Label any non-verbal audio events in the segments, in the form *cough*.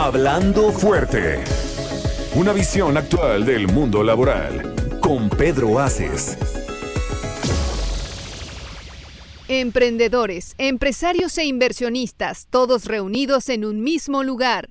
Hablando fuerte. Una visión actual del mundo laboral. Con Pedro Aces. Emprendedores, empresarios e inversionistas, todos reunidos en un mismo lugar.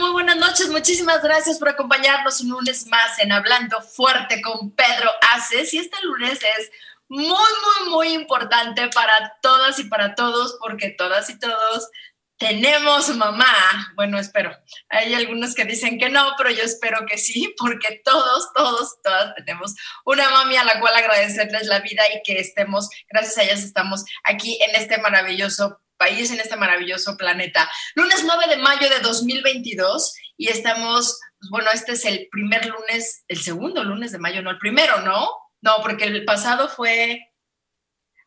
Muy buenas noches. Muchísimas gracias por acompañarnos un lunes más en Hablando Fuerte con Pedro Aces. Y este lunes es muy, muy, muy importante para todas y para todos, porque todas y todos tenemos mamá. Bueno, espero. Hay algunos que dicen que no, pero yo espero que sí, porque todos, todos, todas tenemos una mami a la cual agradecerles la vida y que estemos, gracias a ellas estamos aquí en este maravilloso país en este maravilloso planeta. Lunes 9 de mayo de 2022 y estamos, pues, bueno, este es el primer lunes, el segundo lunes de mayo, no el primero, ¿no? No, porque el pasado fue...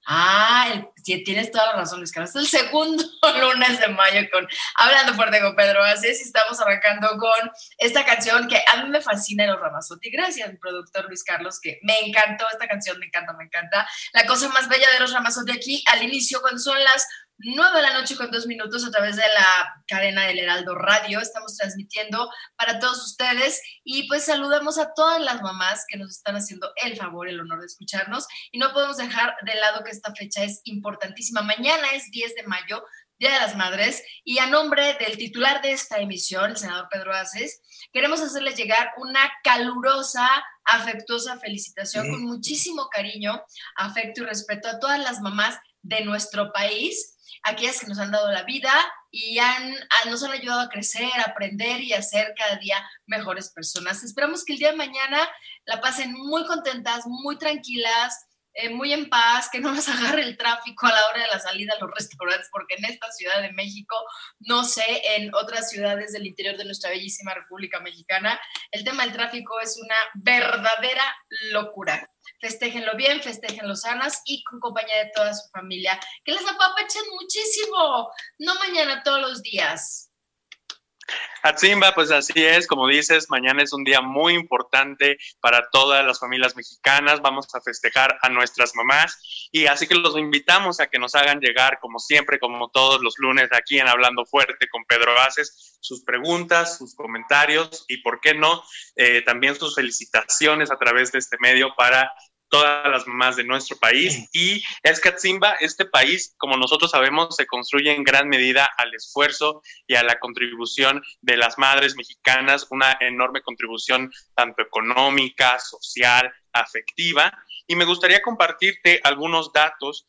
Ah, el, tienes toda la razón, Luis Carlos. Es el segundo *laughs* lunes de mayo con Hablando Fuerte con Pedro Aces y estamos arrancando con esta canción que a mí me fascina los Ramazotti. Gracias, productor Luis Carlos, que me encantó esta canción, me encanta, me encanta. La cosa más bella de los Ramazotti aquí al inicio, cuando son las 9 de la noche con dos minutos a través de la cadena del Heraldo Radio. Estamos transmitiendo para todos ustedes y pues saludamos a todas las mamás que nos están haciendo el favor, el honor de escucharnos y no podemos dejar de lado que esta fecha es importantísima. Mañana es 10 de mayo, Día de las Madres, y a nombre del titular de esta emisión, el senador Pedro Aces, queremos hacerles llegar una calurosa, afectuosa felicitación con muchísimo cariño, afecto y respeto a todas las mamás de nuestro país aquellas que nos han dado la vida y han, nos han ayudado a crecer, a aprender y a ser cada día mejores personas. Esperamos que el día de mañana la pasen muy contentas, muy tranquilas, eh, muy en paz, que no nos *laughs* agarre el tráfico a la hora de la salida a los restaurantes, porque en esta Ciudad de México, no sé, en otras ciudades del interior de nuestra bellísima República Mexicana, el tema del tráfico es una verdadera locura. Festéjenlo bien, festéjenlo sanas y con compañía de toda su familia. Que les apapachen muchísimo, no mañana, todos los días. Atzimba, pues así es, como dices, mañana es un día muy importante para todas las familias mexicanas, vamos a festejar a nuestras mamás y así que los invitamos a que nos hagan llegar, como siempre, como todos los lunes aquí en Hablando Fuerte con Pedro Baces, sus preguntas, sus comentarios y, ¿por qué no?, eh, también sus felicitaciones a través de este medio para todas las mamás de nuestro país. Y Escatsimba, este país, como nosotros sabemos, se construye en gran medida al esfuerzo y a la contribución de las madres mexicanas, una enorme contribución tanto económica, social, afectiva. Y me gustaría compartirte algunos datos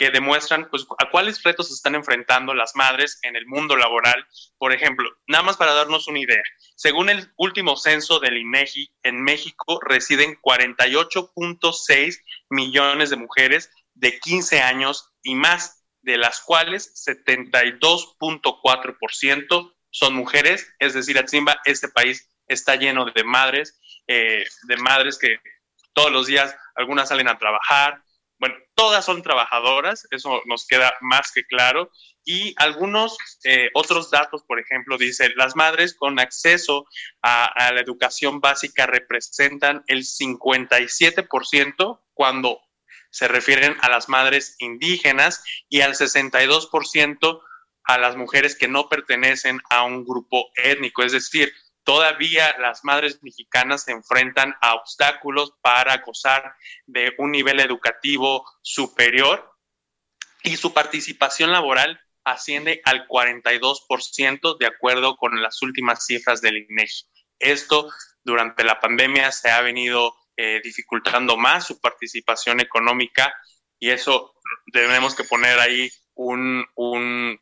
que demuestran pues, a cuáles retos se están enfrentando las madres en el mundo laboral. Por ejemplo, nada más para darnos una idea, según el último censo del INEGI, en México residen 48.6 millones de mujeres de 15 años y más, de las cuales 72.4% son mujeres, es decir, Atzimba, este país está lleno de madres, eh, de madres que todos los días algunas salen a trabajar, todas son trabajadoras, eso nos queda más que claro. Y algunos eh, otros datos, por ejemplo, dice, las madres con acceso a, a la educación básica representan el 57% cuando se refieren a las madres indígenas y al 62% a las mujeres que no pertenecen a un grupo étnico. Es decir, todavía las madres mexicanas se enfrentan a obstáculos para gozar de un nivel educativo superior y su participación laboral asciende al 42% de acuerdo con las últimas cifras del INEGI. Esto durante la pandemia se ha venido eh, dificultando más su participación económica y eso tenemos que poner ahí un, un,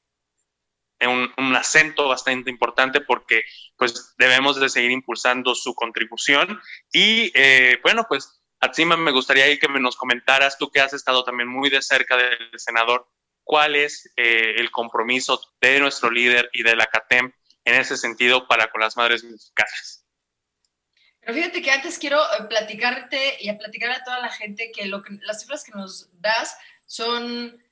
un, acento bastante importante porque pues debemos de seguir impulsando su contribución y eh, bueno pues Atsima me gustaría que nos comentaras tú que has estado también muy de cerca del senador cuál es eh, el compromiso de nuestro líder y de la CATEM en ese sentido para con las madres mexicanas. Pero fíjate que antes quiero eh, platicarte y a platicar a toda la gente que, lo que las cifras que nos das son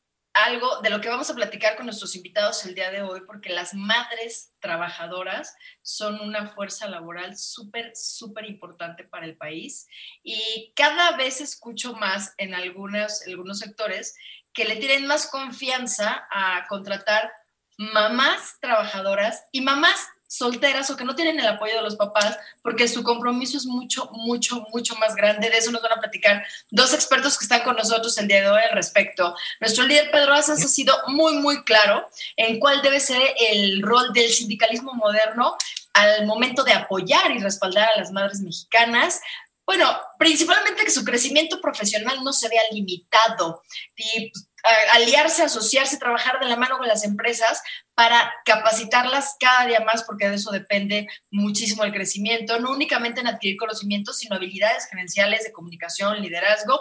algo de lo que vamos a platicar con nuestros invitados el día de hoy, porque las madres trabajadoras son una fuerza laboral súper, súper importante para el país. Y cada vez escucho más en algunos, algunos sectores que le tienen más confianza a contratar mamás trabajadoras y mamás solteras o que no tienen el apoyo de los papás porque su compromiso es mucho, mucho, mucho más grande. De eso nos van a platicar dos expertos que están con nosotros el día de hoy al respecto. Nuestro líder Pedro Azas ha sido muy, muy claro en cuál debe ser el rol del sindicalismo moderno al momento de apoyar y respaldar a las madres mexicanas, bueno, principalmente que su crecimiento profesional no se vea limitado y pues, aliarse, asociarse, trabajar de la mano con las empresas para capacitarlas cada día más, porque de eso depende muchísimo el crecimiento, no únicamente en adquirir conocimientos, sino habilidades gerenciales de comunicación, liderazgo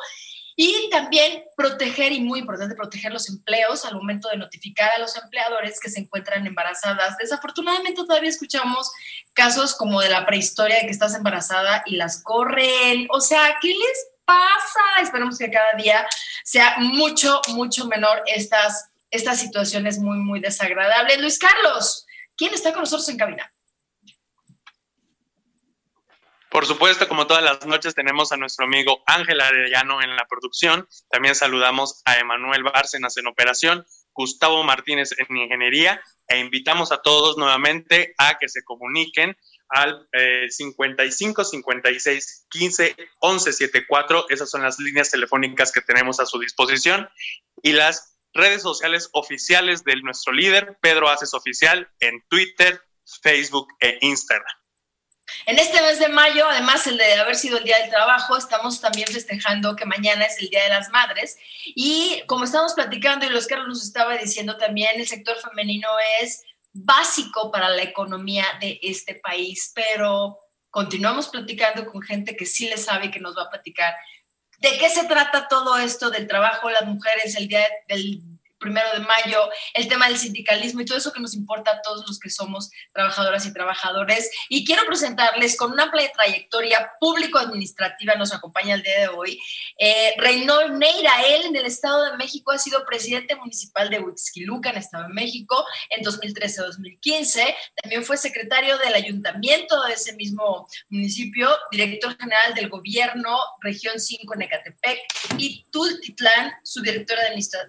y también proteger, y muy importante, proteger los empleos al momento de notificar a los empleadores que se encuentran embarazadas. Desafortunadamente todavía escuchamos casos como de la prehistoria de que estás embarazada y las corren. O sea, ¿qué les pasa? Esperemos que cada día sea mucho, mucho menor estas, estas situaciones muy, muy desagradables. Luis Carlos, ¿quién está con nosotros en cabina? Por supuesto, como todas las noches, tenemos a nuestro amigo Ángel Arellano en la producción. También saludamos a Emanuel Bárcenas en operación, Gustavo Martínez en ingeniería e invitamos a todos nuevamente a que se comuniquen al 55 56 15 11 74. Esas son las líneas telefónicas que tenemos a su disposición y las redes sociales oficiales de nuestro líder, Pedro Haces Oficial, en Twitter, Facebook e Instagram. En este mes de mayo, además el de haber sido el Día del Trabajo, estamos también festejando que mañana es el Día de las Madres. Y como estamos platicando y los Carlos nos estaba diciendo también, el sector femenino es básico para la economía de este país, pero continuamos platicando con gente que sí le sabe y que nos va a platicar. De qué se trata todo esto del trabajo, las mujeres, el día del primero de mayo, el tema del sindicalismo y todo eso que nos importa a todos los que somos trabajadoras y trabajadores. Y quiero presentarles con una amplia trayectoria público-administrativa, nos acompaña el día de hoy, eh, Reynold Neira. Él en el Estado de México ha sido presidente municipal de Huixquiluca, en Estado de México, en 2013-2015. También fue secretario del ayuntamiento de ese mismo municipio, director general del gobierno, región 5 en Ecatepec, y Tultitlán, su director de administración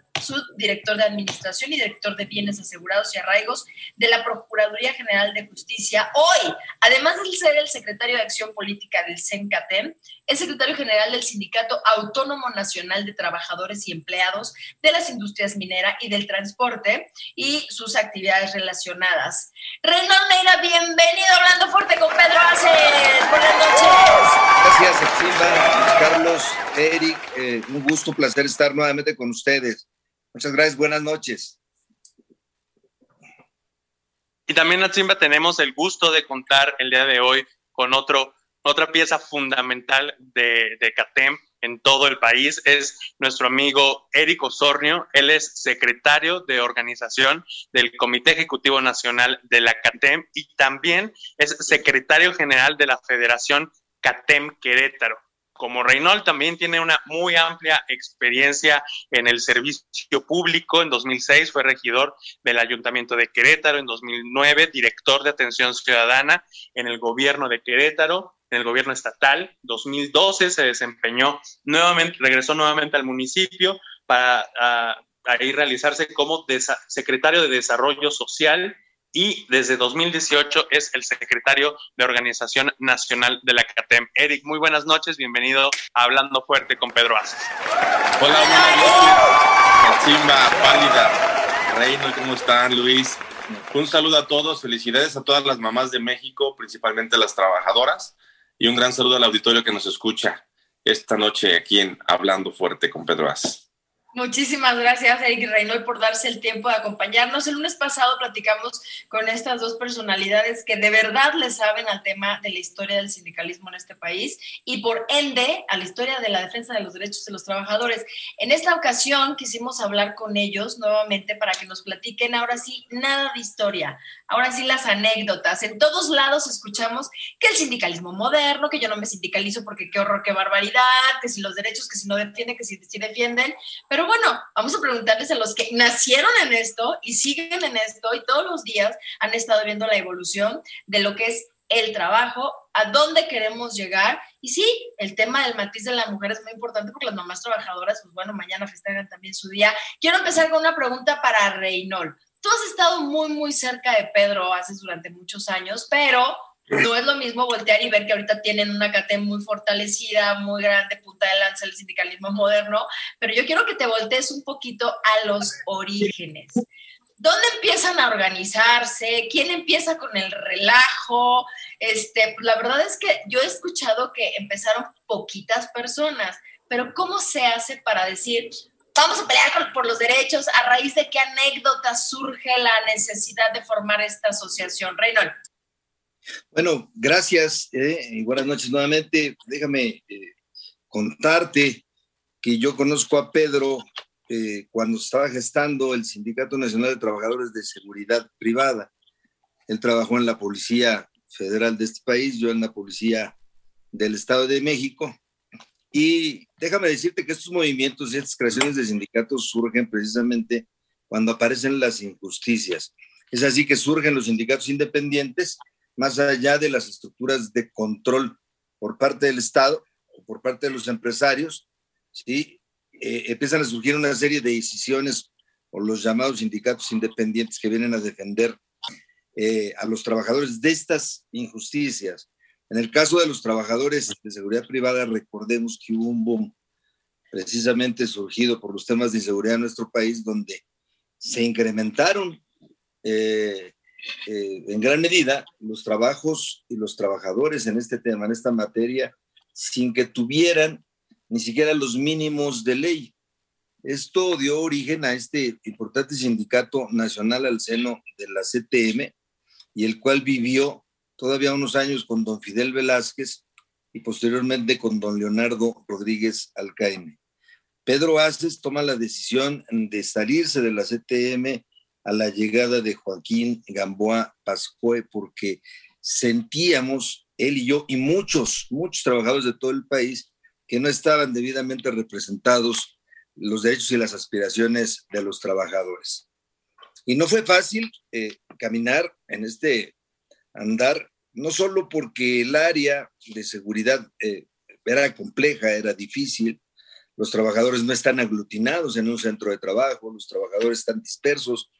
director de Administración y director de Bienes Asegurados y Arraigos de la Procuraduría General de Justicia. Hoy, además de ser el secretario de Acción Política del CENCATEM, es secretario general del Sindicato Autónomo Nacional de Trabajadores y Empleados de las Industrias Minera y del Transporte y sus actividades relacionadas. Renan Neira, bienvenido Hablando Fuerte con Pedro Aces. Buenas noches. Gracias, Carlos, Eric. Eh, un gusto, placer estar nuevamente con ustedes. Muchas gracias, buenas noches. Y también, Natsimba, tenemos el gusto de contar el día de hoy con otro, otra pieza fundamental de, de CATEM en todo el país. Es nuestro amigo Eric Osornio. Él es secretario de organización del Comité Ejecutivo Nacional de la CATEM y también es secretario general de la Federación CATEM Querétaro. Como Reynol también tiene una muy amplia experiencia en el servicio público. En 2006 fue regidor del Ayuntamiento de Querétaro, en 2009 director de atención ciudadana en el gobierno de Querétaro, en el gobierno estatal. 2012 se desempeñó nuevamente, regresó nuevamente al municipio para ahí realizarse como secretario de Desarrollo Social y desde 2018 es el secretario de Organización Nacional de la CATEM. Eric, muy buenas noches, bienvenido a Hablando Fuerte con Pedro Aces. Hola, buenas noches. Simba, Pálida, Reino, ¿cómo están, Luis? Un saludo a todos, felicidades a todas las mamás de México, principalmente las trabajadoras, y un gran saludo al auditorio que nos escucha esta noche aquí en Hablando Fuerte con Pedro Aces. Muchísimas gracias, Eric Reynolds, por darse el tiempo de acompañarnos. El lunes pasado platicamos con estas dos personalidades que de verdad le saben al tema de la historia del sindicalismo en este país y por ende a la historia de la defensa de los derechos de los trabajadores. En esta ocasión quisimos hablar con ellos nuevamente para que nos platiquen ahora sí nada de historia, ahora sí las anécdotas. En todos lados escuchamos que el sindicalismo moderno, que yo no me sindicalizo porque qué horror, qué barbaridad, que si los derechos, que si no defienden, que si, si defienden, pero bueno, vamos a preguntarles a los que nacieron en esto y siguen en esto y todos los días han estado viendo la evolución de lo que es el trabajo, a dónde queremos llegar. Y sí, el tema del matiz de la mujer es muy importante porque las mamás trabajadoras, pues bueno, mañana festejan también su día. Quiero empezar con una pregunta para Reynol. Tú has estado muy, muy cerca de Pedro hace durante muchos años, pero no es lo mismo voltear y ver que ahorita tienen una CATEM muy fortalecida, muy grande, punta de lanza el sindicalismo moderno, pero yo quiero que te voltees un poquito a los orígenes. ¿Dónde empiezan a organizarse? ¿Quién empieza con el relajo? Este, la verdad es que yo he escuchado que empezaron poquitas personas, pero ¿cómo se hace para decir, vamos a pelear por los derechos? ¿A raíz de qué anécdota surge la necesidad de formar esta asociación? Reynold. Bueno, gracias eh, y buenas noches nuevamente. Déjame eh, contarte que yo conozco a Pedro eh, cuando estaba gestando el Sindicato Nacional de Trabajadores de Seguridad Privada. Él trabajó en la Policía Federal de este país, yo en la Policía del Estado de México. Y déjame decirte que estos movimientos y estas creaciones de sindicatos surgen precisamente cuando aparecen las injusticias. Es así que surgen los sindicatos independientes más allá de las estructuras de control por parte del Estado o por parte de los empresarios, ¿sí? Eh, empiezan a surgir una serie de decisiones o los llamados sindicatos independientes que vienen a defender eh, a los trabajadores de estas injusticias. En el caso de los trabajadores de seguridad privada, recordemos que hubo un boom precisamente surgido por los temas de inseguridad en nuestro país, donde se incrementaron eh, eh, en gran medida los trabajos y los trabajadores en este tema, en esta materia, sin que tuvieran ni siquiera los mínimos de ley. Esto dio origen a este importante sindicato nacional al seno de la CTM y el cual vivió todavía unos años con don Fidel Velázquez y posteriormente con don Leonardo Rodríguez Alcaine. Pedro Aces toma la decisión de salirse de la CTM a la llegada de Joaquín Gamboa Pascoe, porque sentíamos, él y yo, y muchos, muchos trabajadores de todo el país, que no estaban debidamente representados los derechos y las aspiraciones de los trabajadores. Y no fue fácil eh, caminar en este andar, no solo porque el área de seguridad eh, era compleja, era difícil, los trabajadores no están aglutinados en un centro de trabajo, los trabajadores están dispersos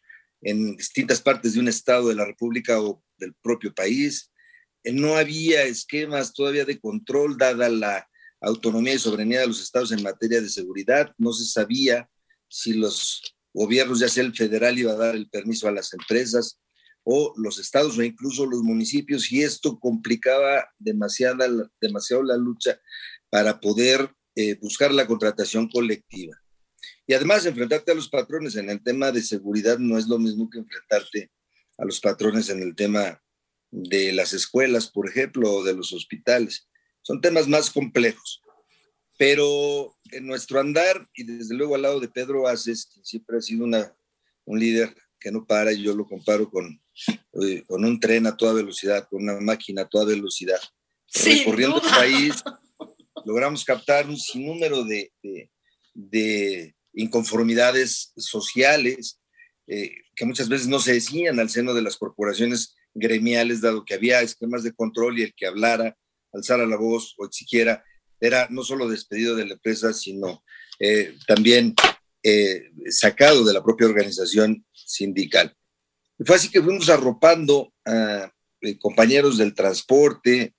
en distintas partes de un estado de la República o del propio país. Eh, no había esquemas todavía de control dada la autonomía y soberanía de los estados en materia de seguridad. No se sabía si los gobiernos, ya sea el federal, iba a dar el permiso a las empresas o los estados o incluso los municipios y esto complicaba demasiada, demasiado la lucha para poder eh, buscar la contratación colectiva. Y además, enfrentarte a los patrones en el tema de seguridad no es lo mismo que enfrentarte a los patrones en el tema de las escuelas, por ejemplo, o de los hospitales. Son temas más complejos. Pero en nuestro andar, y desde luego al lado de Pedro Aces, que siempre ha sido una, un líder que no para, y yo lo comparo con, eh, con un tren a toda velocidad, con una máquina a toda velocidad, recorriendo el país, logramos captar un sinnúmero de, de, inconformidades sociales eh, que muchas veces no se decían al seno de las corporaciones gremiales, dado que había esquemas de control y el que hablara, alzara la voz o exigiera, era no solo despedido de la empresa, sino eh, también eh, sacado de la propia organización sindical. Fue así que fuimos arropando a compañeros del transporte,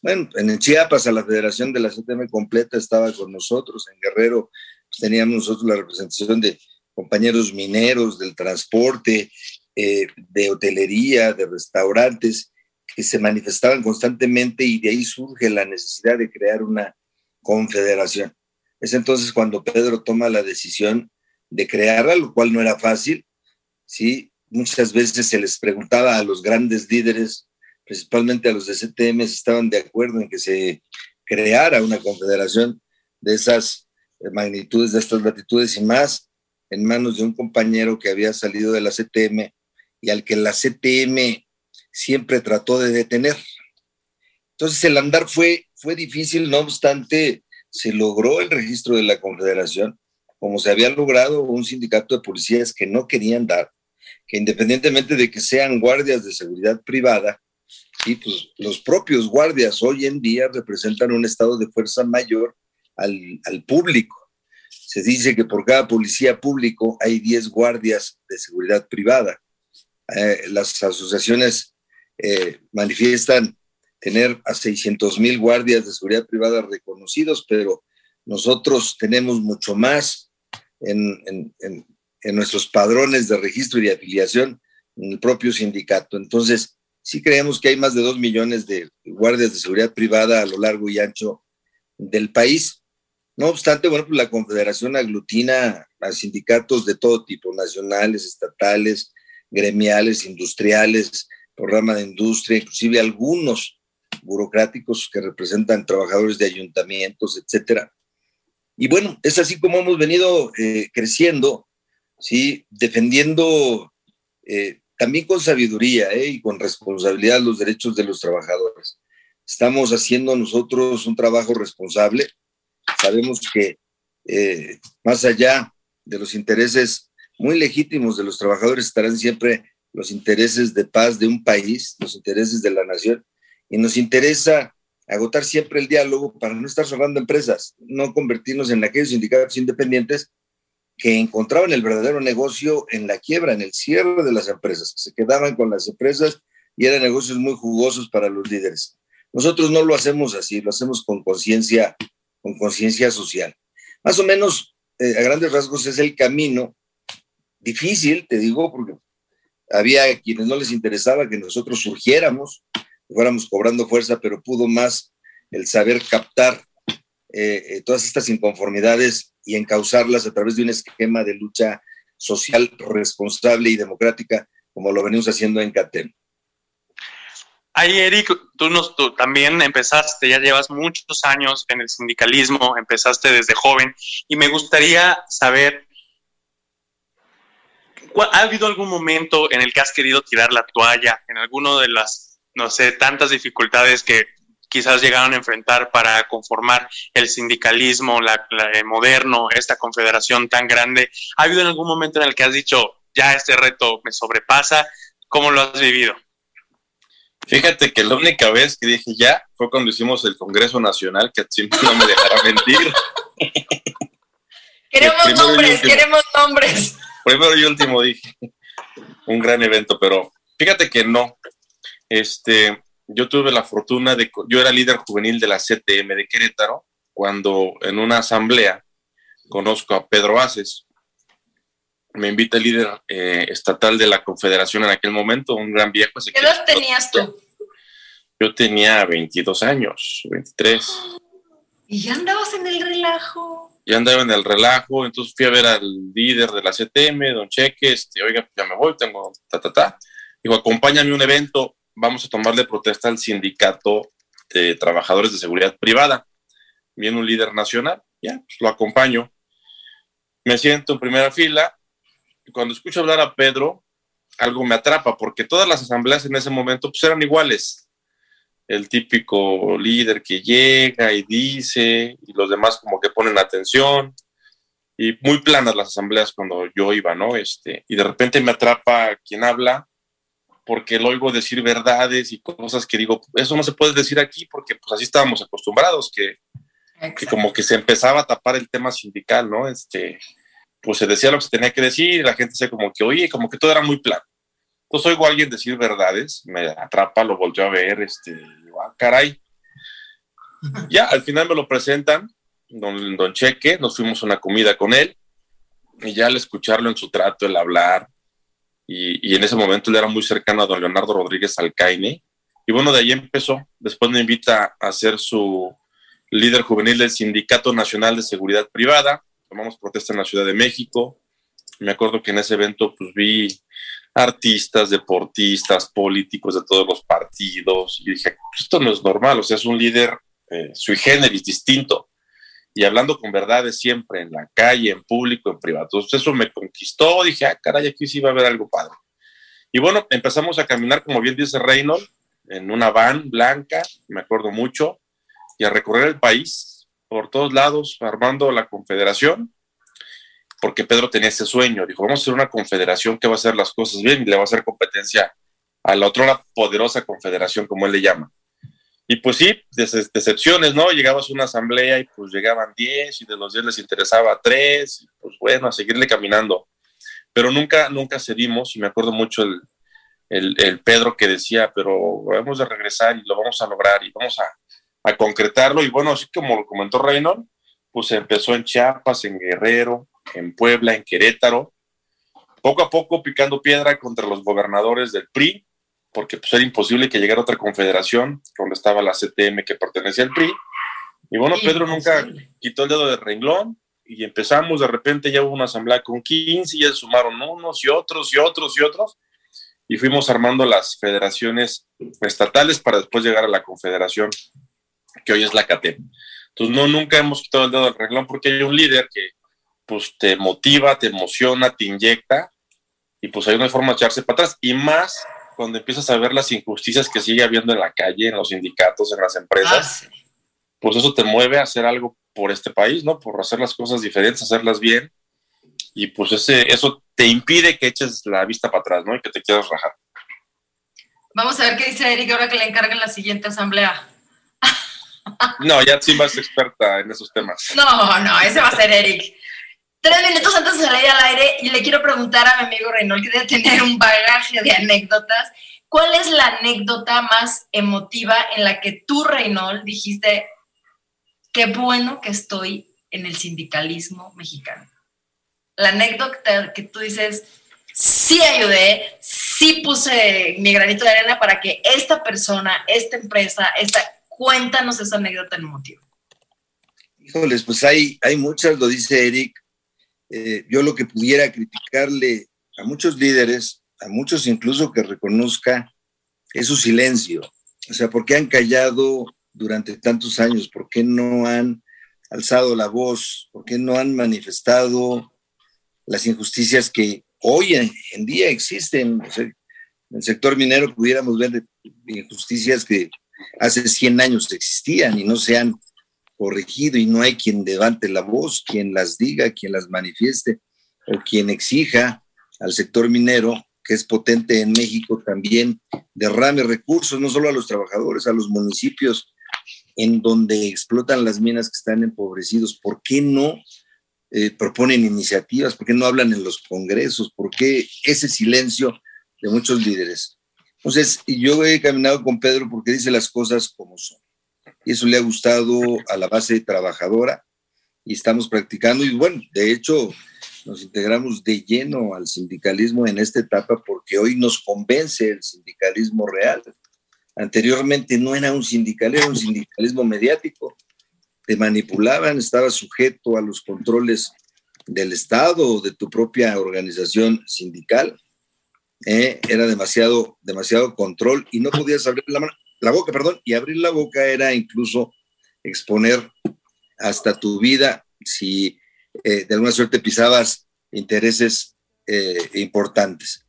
bueno, en Chiapas a la Federación de la CTM completa estaba con nosotros, en Guerrero pues, teníamos nosotros la representación de compañeros mineros, del transporte, eh, de hotelería, de restaurantes, que se manifestaban constantemente y de ahí surge la necesidad de crear una confederación. Es entonces cuando Pedro toma la decisión de crearla, lo cual no era fácil, ¿sí? Muchas veces se les preguntaba a los grandes líderes principalmente a los de CTM, estaban de acuerdo en que se creara una confederación de esas magnitudes, de estas latitudes y más en manos de un compañero que había salido de la CTM y al que la CTM siempre trató de detener. Entonces el andar fue, fue difícil, no obstante, se logró el registro de la confederación, como se había logrado un sindicato de policías que no querían dar, que independientemente de que sean guardias de seguridad privada, y pues los propios guardias hoy en día representan un estado de fuerza mayor al, público. Se dice que por cada policía público hay 10 guardias de seguridad privada. Eh, las asociaciones eh, manifiestan tener a 600 mil guardias de seguridad privada reconocidos, pero nosotros tenemos mucho más en, en, en, nuestros padrones de registro y de afiliación en el propio sindicato. Entonces, sí creemos que hay más de dos millones de guardias de seguridad privada a lo largo y ancho del país. No obstante, bueno, pues la Confederación aglutina a sindicatos de todo tipo, nacionales, estatales, gremiales, industriales, programa de industria, inclusive algunos burocráticos que representan trabajadores de ayuntamientos, etcétera. Y bueno, es así como hemos venido eh, creciendo, ¿sí? defendiendo eh, también con sabiduría ¿eh? y con responsabilidad los derechos de los trabajadores. Estamos haciendo nosotros un trabajo responsable. Sabemos que eh, más allá de los intereses muy legítimos de los trabajadores estarán siempre los intereses de paz de un país, los intereses de la nación, y nos interesa agotar siempre el diálogo para no estar cerrando empresas, no convertirnos en aquellos sindicatos independientes que encontraban el verdadero negocio en la quiebra, en el cierre de las empresas, que se quedaban con las empresas y eran negocios muy jugosos para los líderes. Nosotros no lo hacemos así, lo hacemos con conciencia, con conciencia social. Más o menos, eh, a grandes rasgos, es el camino difícil, te digo, porque había quienes no les interesaba que nosotros surgiéramos, fuéramos cobrando fuerza, pero pudo más el saber captar eh, eh, todas estas inconformidades y encauzarlas a través de un esquema de lucha social responsable y democrática, como lo venimos haciendo en CATEM. Ahí, Eric, tú, nos, también empezaste, ya llevas muchos años en el sindicalismo, empezaste desde joven, y me gustaría saber, ¿ha habido algún momento en el que has querido tirar la toalla en alguno de las, no sé, tantas dificultades que quizás llegaron a enfrentar para conformar el sindicalismo eh, moderno, esta confederación tan grande. ¿Ha habido algún momento en el que has dicho, ya este reto me sobrepasa? ¿Cómo lo has vivido? Fíjate que la única vez que dije ya fue cuando hicimos el Congreso Nacional, que siempre no me dejará mentir. *laughs* queremos nombres, queremos nombres. Primero y último dije, un gran evento, pero fíjate que no. Este, yo tuve la fortuna de, yo era líder juvenil de la CTM de Querétaro, cuando en una asamblea conozco a Pedro Aces, me invita el líder eh, estatal de la Confederación en aquel momento, un gran viejo. ¿Qué edad tenías tú? Yo tenía 22 años, 23. ¿Y ya andabas en el relajo? Ya andaba en el relajo, entonces fui a ver al líder de la CTM, don Cheque, este, oiga, ya me voy, tengo ta, ta, ta. Dijo, acompáñame a un evento vamos a tomarle protesta al sindicato de trabajadores de seguridad privada. Viene un líder nacional, ya, pues lo acompaño. Me siento en primera fila cuando escucho hablar a Pedro, algo me atrapa, porque todas las asambleas en ese momento pues, eran iguales. el típico líder que llega y dice, y los demás como que ponen atención, y muy planas las asambleas cuando yo iba, ¿no? Este, y de repente me atrapa quien habla, porque lo oigo decir verdades y cosas que digo, eso no se puede decir aquí, porque pues así estábamos acostumbrados, que, que como que se empezaba a tapar el tema sindical, ¿no? Este, pues se decía lo que se tenía que decir y la gente se como que, oye, como que todo era muy plano. Entonces oigo a alguien decir verdades, me atrapa, lo volvió a ver, este, ah, caray. Ya, al final me lo presentan, don, don Cheque, nos fuimos a una comida con él y ya al escucharlo en su trato, el hablar, y, y, en ese momento él era muy cercano a don Leonardo Rodríguez Alcaine, y bueno, de ahí empezó, después me invita a ser su líder juvenil del Sindicato Nacional de Seguridad Privada, tomamos protesta en la Ciudad de México. Me acuerdo que en ese evento pues vi artistas, deportistas, políticos de todos los partidos y dije, esto no es normal, o sea, es un líder eh, sui generis, distinto. Y hablando con verdades siempre, en la calle, en público, en privado. Entonces eso me conquistó, dije, ah, caray, aquí sí va a haber algo padre. Y bueno, empezamos a caminar, como bien dice Reynolds, en una van blanca, me acuerdo mucho, y a recorrer el país, por todos lados armando la confederación, porque Pedro tenía ese sueño, dijo, vamos a hacer una confederación que va a hacer las cosas bien y le va a hacer competencia a la otra poderosa confederación, como él le llama. Y pues sí, decepciones, ¿no? Llegabas a una asamblea y pues llegaban 10 y de los 10 les interesaba 3, y pues bueno, a seguirle caminando. Pero nunca, nunca cedimos y me acuerdo mucho el, el, el Pedro que decía, pero vamos a regresar y lo vamos a lograr y vamos a, a concretarlo. Y bueno, así como lo comentó Reynolds, pues empezó en Chiapas, en Guerrero, en Puebla, en Querétaro, poco a poco picando piedra contra los gobernadores del PRI, porque pues era imposible que llegara otra confederación donde estaba la CTM que pertenecía al PRI. Y bueno, Pedro nunca quitó el dedo de renglón y empezamos, de repente ya hubo una asamblea con 15 y ya se sumaron unos y otros y otros y otros y fuimos armando las federaciones estatales para después llegar a la confederación que hoy es la CATEM. Entonces, no, nunca hemos quitado el dedo del reglón porque hay un líder que pues te motiva, te emociona, te inyecta y pues hay una forma de echarse para atrás. Y más cuando empiezas a ver las injusticias que sigue habiendo en la calle, en los sindicatos, en las empresas, ah, pues eso te mueve a hacer algo por este país, ¿no? Por hacer las cosas diferentes, hacerlas bien. Y pues ese, eso te impide que eches la vista para atrás, ¿no? Y que te quieras rajar. Vamos a ver qué dice Eric ahora que le encarguen la siguiente asamblea. No, ya sí más experta en esos temas. No, no, ese va a ser Eric. Tres minutos antes de salir al aire y le quiero preguntar a mi amigo Reynolds, que debe tener un bagaje de anécdotas. ¿Cuál es la anécdota más emotiva en la que tú, Reynolds, dijiste, qué bueno que estoy en el sindicalismo mexicano? La anécdota que tú dices, sí ayudé, sí puse mi granito de arena para que esta persona, esta empresa, esta Cuéntanos esa anécdota en motivo. Híjoles, pues hay, hay muchas, lo dice Eric. Eh, yo lo que pudiera criticarle a muchos líderes, a muchos incluso que reconozca, es su silencio. O sea, ¿por qué han callado durante tantos años? ¿Por qué no han alzado la voz? ¿Por qué no han manifestado las injusticias que hoy en, día existen? en el sector minero pudiéramos ver injusticias que hace 100 años existían y no se han corregido y no hay quien levante la voz, quien las diga, quien las manifieste o quien exija al sector minero, que es potente en México, también derrame recursos, no solo a los trabajadores, a los municipios en donde explotan las minas que están empobrecidos. ¿Por qué no eh, proponen iniciativas? ¿Por qué no hablan en los congresos? ¿Por qué ese silencio de muchos líderes? Entonces, yo he caminado con Pedro porque dice las cosas como son. Y eso le ha gustado a la base trabajadora y estamos practicando. Y bueno, de hecho, nos integramos de lleno al sindicalismo en esta etapa porque hoy nos convence el sindicalismo real. Anteriormente no era un sindical, era un sindicalismo mediático. Te manipulaban, estaba sujeto a los controles del Estado o de tu propia organización sindical ¿eh? era demasiado, demasiado control y no podías abrir la, la boca, perdón, y abrir la boca era incluso exponer hasta tu vida si eh, de alguna suerte pisabas intereses eh, importantes.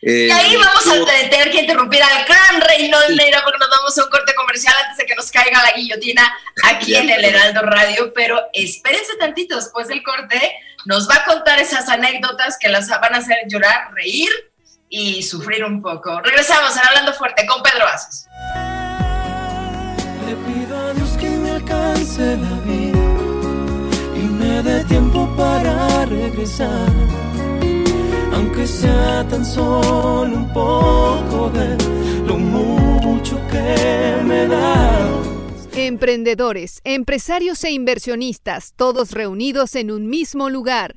y ahí vamos a tener que interrumpir al gran Reynold Neira porque nos damos un corte comercial comercial antes de que nos caiga la guillotina aquí en el Heraldo Radio, pero espérense tantito después del corte, nos va a contar esas anécdotas que las van a hacer llorar, reír y sufrir un poco. Regresamos a Hablando Fuerte con Pedro Aces. Le pido a Dios que me alcance la vida y me dé tiempo para regresar aunque sea tan solo un poco de lo mucho que me da. Emprendedores, empresarios e inversionistas, todos reunidos en un mismo lugar.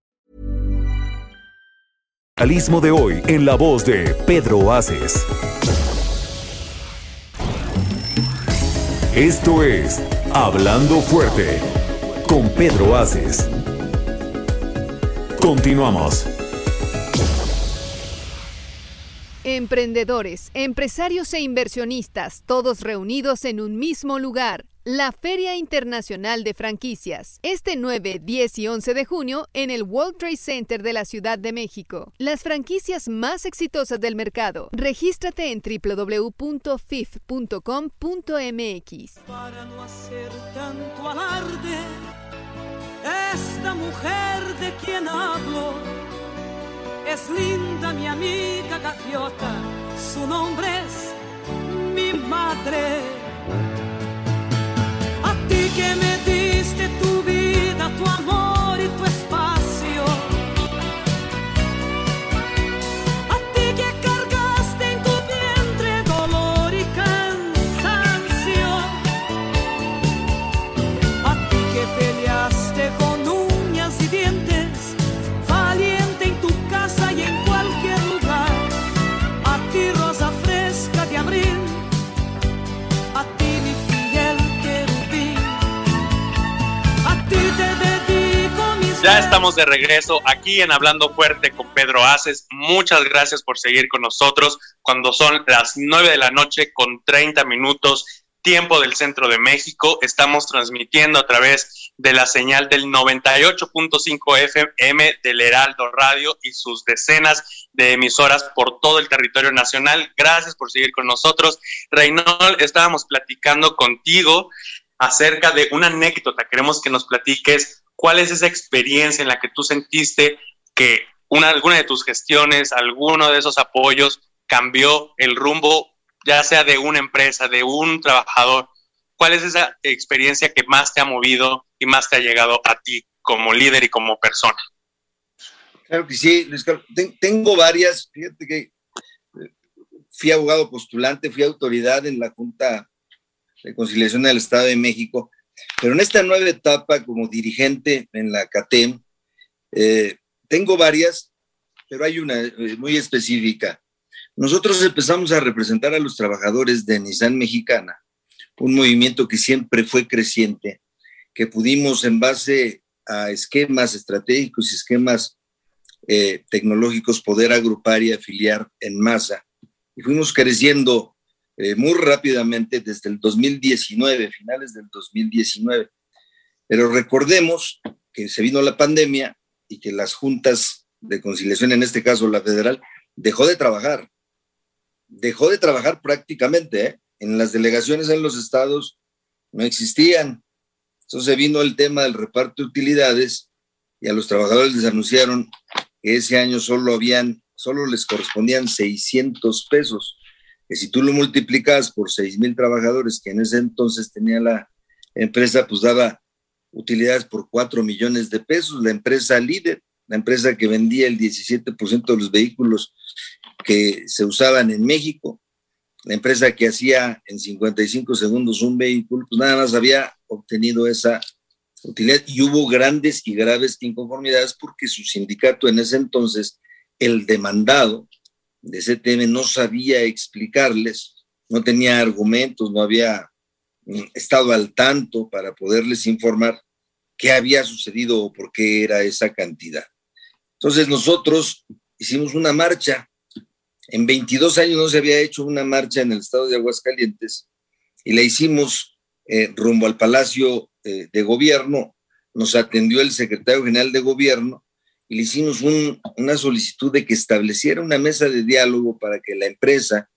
De hoy en la voz de Pedro Aces. Esto es Hablando Fuerte con Pedro Aces. Continuamos. Emprendedores, empresarios e inversionistas, todos reunidos en un mismo lugar. La Feria Internacional de Franquicias, este 9, 10 y 11 de junio en el World Trade Center de la Ciudad de México. Las franquicias más exitosas del mercado. Regístrate en www.fif.com.mx. Para no hacer tanto alarde, esta mujer de quien hablo es linda mi amiga gaviota, su nombre es mi madre. Que me diste tu vida, tu amor Ya estamos de regreso aquí en Hablando Fuerte con Pedro Aces. Muchas gracias por seguir con nosotros cuando son las 9 de la noche con 30 minutos, tiempo del centro de México. Estamos transmitiendo a través de la señal del 98.5 FM del Heraldo Radio y sus decenas de emisoras por todo el territorio nacional. Gracias por seguir con nosotros. Reynold, estábamos platicando contigo acerca de una anécdota. Queremos que nos platiques cuál es esa experiencia en la que tú sentiste que una, alguna de tus gestiones, alguno de esos apoyos cambió el rumbo, ya sea de una empresa, de un trabajador. ¿Cuál es esa experiencia que más te ha movido y más te ha llegado a ti como líder y como persona? Claro que sí, Luis Carlos. Ten- tengo varias. Fíjate que eh, fui abogado postulante, fui autoridad en la Junta de Conciliación del Estado de México, pero en esta nueva etapa como dirigente en la CATEM, eh, tengo varias, pero hay una eh, muy específica. Nosotros empezamos a representar a los trabajadores de Nissan Mexicana, un movimiento que siempre fue creciente, que pudimos en base a esquemas estratégicos y esquemas eh, tecnológicos poder agrupar y afiliar en masa. Y fuimos creciendo eh, muy rápidamente desde el 2019, finales del 2019. Pero recordemos que se vino la pandemia y que las juntas de conciliación, en este caso la federal, dejó de trabajar. Dejó de trabajar prácticamente. ¿eh? En las delegaciones en los estados no existían. Entonces vino el tema del reparto de utilidades y a los trabajadores les anunciaron que ese año solo habían, solo les correspondían 600 pesos, que si tú lo multiplicas por 6 mil trabajadores que en ese entonces tenía la empresa, pues daba utilidades por 4 millones de pesos, la empresa líder, la empresa que vendía el 17% de los vehículos que se usaban en México, la empresa que hacía en 55 segundos un vehículo, pues nada más había obtenido esa utilidad y hubo grandes y graves inconformidades porque su sindicato en ese entonces, el demandado de tema, no sabía explicarles, no tenía argumentos, no había mm, estado al tanto para poderles informar qué había sucedido o por qué era esa cantidad. Entonces nosotros hicimos una marcha. En 22 años no se había hecho una marcha en el estado de Aguascalientes y la hicimos eh, rumbo al Palacio eh, de Gobierno. Nos atendió el secretario general de Gobierno y le hicimos una solicitud de que estableciera una mesa de diálogo para que la empresa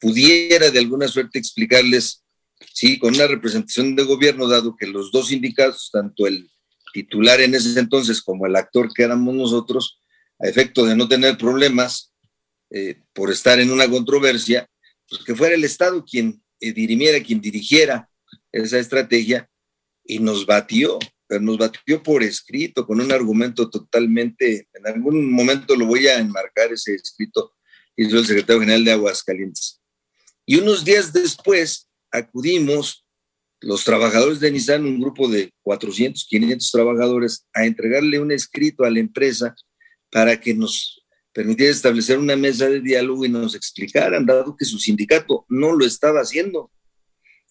pudiera de alguna suerte explicarles, sí, con una representación de gobierno, dado que los dos sindicatos, tanto el titular en ese entonces como el actor que éramos nosotros, a efecto de no tener problemas eh, por estar en una controversia, pues que fuera el Estado quien eh, dirimiera, quien dirigiera esa estrategia y nos batió, pero nos batió por escrito, con un argumento totalmente, en algún momento lo voy a enmarcar ese escrito, hizo el secretario general de Aguascalientes. Y unos días después acudimos los trabajadores de Nissan, un grupo de 400, 500 trabajadores, a entregarle un escrito a la empresa para que nos permitiera establecer una mesa de diálogo y nos explicaran, dado que su sindicato no lo estaba haciendo.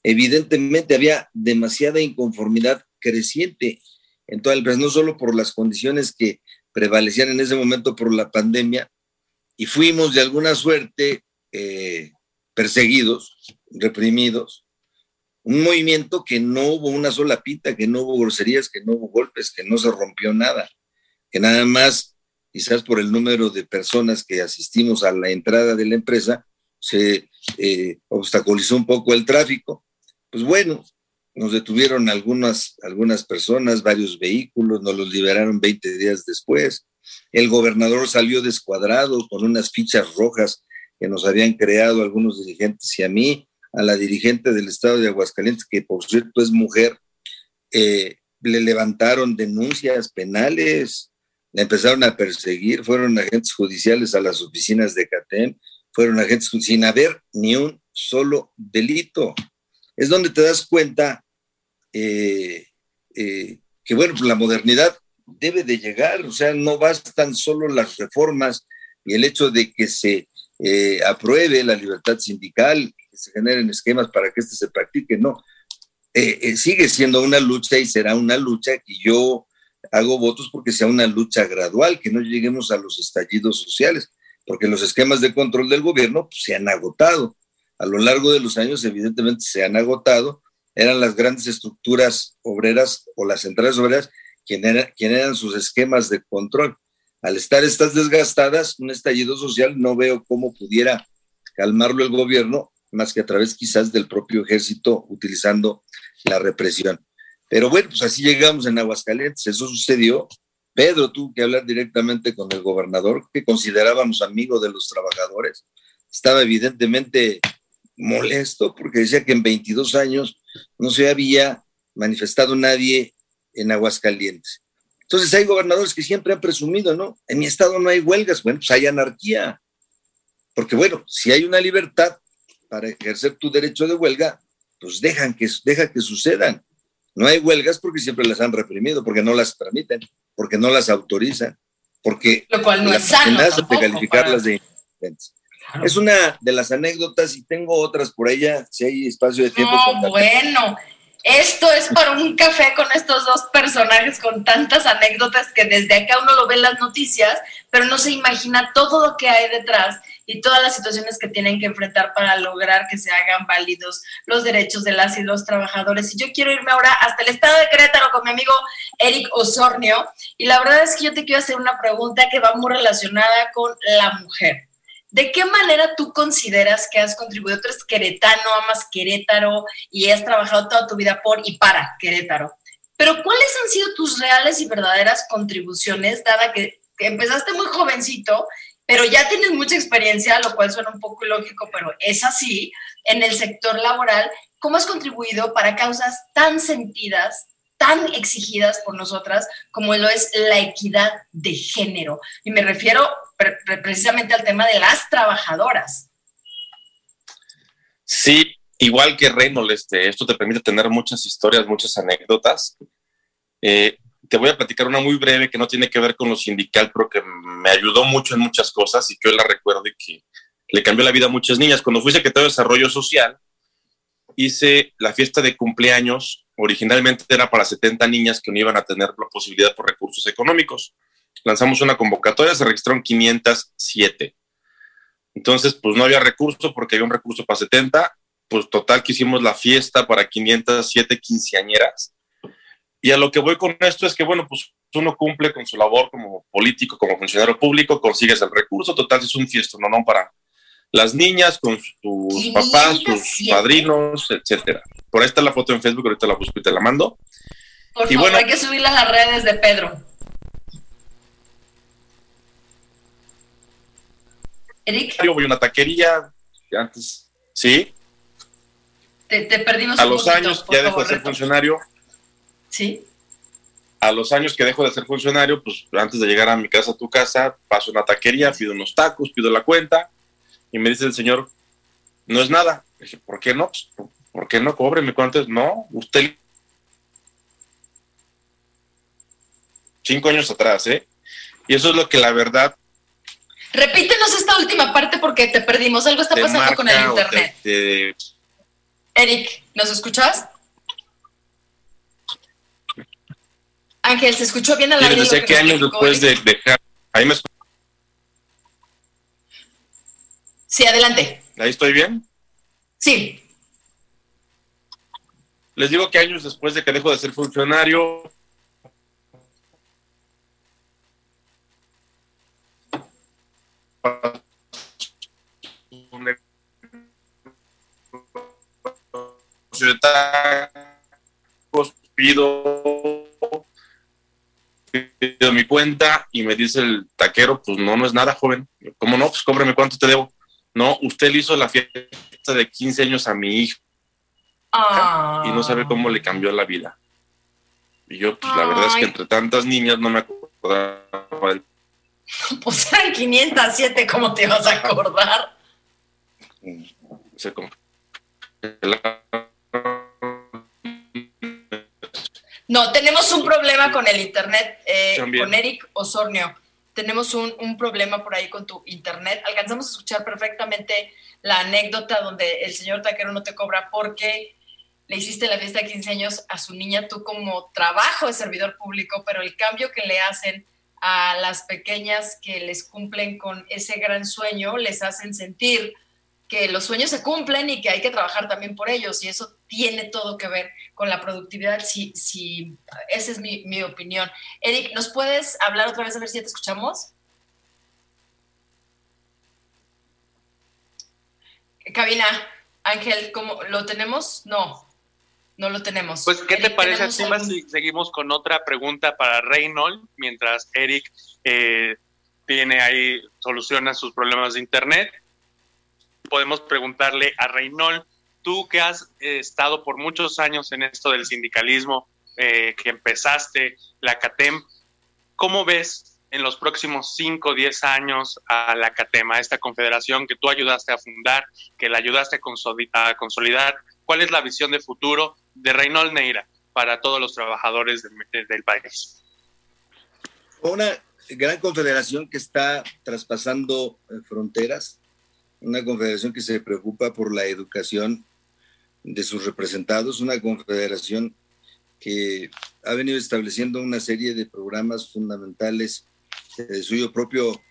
Evidentemente había demasiada inconformidad creciente en toda la empresa, no solo por las condiciones que prevalecían en ese momento por la pandemia, y fuimos de alguna suerte eh, perseguidos, reprimidos, un movimiento que no hubo una sola pita, que no hubo groserías, que no hubo golpes, que no se rompió nada, que nada más, quizás por el número de personas que asistimos a la entrada de la empresa, se eh, obstaculizó un poco el tráfico. Pues bueno, nos detuvieron algunas, algunas personas, varios vehículos, nos los liberaron 20 días después. El gobernador salió descuadrado con unas fichas rojas que nos habían creado algunos dirigentes y a mí, a la dirigente del estado de Aguascalientes, que por cierto es mujer, eh, le levantaron denuncias penales, le empezaron a perseguir, fueron agentes judiciales a las oficinas de CATEM, fueron agentes sin haber ni un solo delito. Es donde te das cuenta eh, eh, que, bueno, la modernidad debe de llegar, o sea, no bastan solo las reformas y el hecho de que se eh, apruebe la libertad sindical, que se generen esquemas para que éste se practique, no. Sigue siendo una lucha y será una lucha que yo hago votos porque sea una lucha gradual, que no lleguemos a los estallidos sociales, porque los esquemas de control del gobierno pues, se han agotado. A lo largo de los años, evidentemente, se han agotado. Eran las grandes estructuras obreras o las centrales obreras quienes eran sus esquemas de control al estar estas desgastadas, un estallido social, no veo cómo pudiera calmarlo el gobierno, más que a través quizás del propio ejército utilizando la represión. Pero bueno, pues así llegamos en Aguascalientes, eso sucedió. Pedro tuvo que hablar directamente con el gobernador, que considerábamos amigo de los trabajadores. Estaba evidentemente molesto porque decía que en 22 años no se había manifestado nadie en Aguascalientes. Entonces hay gobernadores que siempre han presumido, ¿no? En mi estado no hay huelgas, bueno, pues hay anarquía. Porque bueno, si hay una libertad para ejercer tu derecho de huelga, pues dejan que, deja que sucedan. No hay huelgas porque siempre las han reprimido, porque no las permiten, porque no las autorizan, porque lo cual no es sano de calificarlas de Es una de las anécdotas y tengo otras por ella, si hay espacio de tiempo. No, bueno, esto es para un café con estos dos personajes con tantas anécdotas que desde acá uno lo ve en las noticias, pero no se imagina todo lo que hay detrás y todas las situaciones que tienen que enfrentar para lograr que se hagan válidos los derechos de las y los trabajadores. Y yo quiero irme ahora hasta el estado de Querétaro con mi amigo Eric Osornio. Y la verdad es que yo te quiero hacer una pregunta que va muy relacionada con la mujer. ¿De qué manera tú consideras que has contribuido? Tú eres queretano, amas Querétaro y has trabajado toda tu vida por y para Querétaro. Pero ¿cuáles han sido tus reales y verdaderas contribuciones, dada que, empezaste muy jovencito, pero ya tienes mucha experiencia, lo cual suena un poco ilógico, pero es así, en el sector laboral? ¿Cómo has contribuido para causas tan sentidas, tan exigidas por nosotras como lo es la equidad de género. Y me refiero precisamente al tema de las trabajadoras. Sí, igual que Reynolds, este, esto te permite tener muchas historias, muchas anécdotas. Eh, te voy a platicar una muy breve que no tiene que ver con lo sindical, pero que me ayudó mucho en muchas cosas y que hoy la recuerdo y que le cambió la vida a muchas niñas. Cuando fui secretario de Desarrollo Social, hice la fiesta de cumpleaños. Originalmente era para 70 niñas que no iban a tener la posibilidad por recursos económicos. Lanzamos una convocatoria, se registraron 507. Entonces, pues no había recurso porque había un recurso para 70. Pues total que hicimos la fiesta para 507 quinceañeras. Y a lo que voy con esto es que, bueno, pues uno cumple con su labor como político, como funcionario público, consigues el recurso, total es un fiesto, ¿no? no para las niñas, con sus papás, sus padrinos, etcétera. Por ahí está la foto en Facebook, ahorita la busco y te la mando. Por y favor, bueno, hay que subirla a las redes de Pedro. Eric. Yo voy a una taquería, antes, ¿sí? Te, perdimos A los años ya dejo de ser funcionario. Sí. A los años que dejo de ser funcionario, pues antes de llegar a mi casa, a tu casa, paso una taquería, pido unos tacos, pido la cuenta, y me dice el señor, no es nada. dije, ¿por qué no? Pues, ¿Por qué no? Cóbreme cuánto No, usted. Cinco años atrás, ¿eh? Y eso es lo que la verdad. Repítenos esta última parte porque te perdimos. Algo está pasando con el internet. Eric, ¿nos escuchas? Ángel, ¿se escuchó bien al aire? Sé que años después de dejar. Ahí me Sí, adelante. ¿Ahí estoy bien? Sí. Les digo que años después de que dejo de ser funcionario, pido, pido mi cuenta y me dice el taquero, pues no, no es nada, joven. ¿Cómo no? Pues cóbreme cuánto te debo. No, usted le hizo la fiesta de 15 años a mi hijo y no sabe cómo le cambió la vida. Y yo, pues la verdad es que entre tantas niñas no me acordaba. *laughs* Pues eran 507, ¿cómo te vas a acordar? Se no, tenemos un problema con el internet, eh, con Eric Osornio tenemos un, problema por ahí con tu internet. Alcanzamos a escuchar perfectamente la anécdota donde el señor taquero no te cobra porque le hiciste la fiesta de 15 años a su niña, tú como trabajo de servidor público, pero el cambio que le hacen a las pequeñas que les cumplen con ese gran sueño, les hacen sentir que los sueños se cumplen y que hay que trabajar también por ellos y eso tiene todo que ver con la productividad, si, si esa es mi, mi opinión. Eric, ¿nos puedes hablar otra vez a ver si ya te escuchamos? Cabina, Ángel, ¿cómo, ¿lo tenemos? No, no lo tenemos. Pues, ¿qué te parece, si seguimos con otra pregunta para Reynold mientras Eric eh, tiene ahí, soluciona sus problemas de internet? podemos preguntarle a Reynold, tú que has eh, estado por muchos años en esto del sindicalismo, eh, que empezaste la CATEM, ¿cómo ves en los próximos 5 o 10 años a la CATEM, a esta confederación que tú ayudaste a fundar, que la ayudaste a consolidar? ¿Cuál es la visión de futuro de Reynold Neira para todos los trabajadores del país? Una gran confederación que está traspasando eh, fronteras, una confederación que se preocupa por la educación de sus representados, una confederación que ha venido estableciendo una serie de programas fundamentales de suyo propio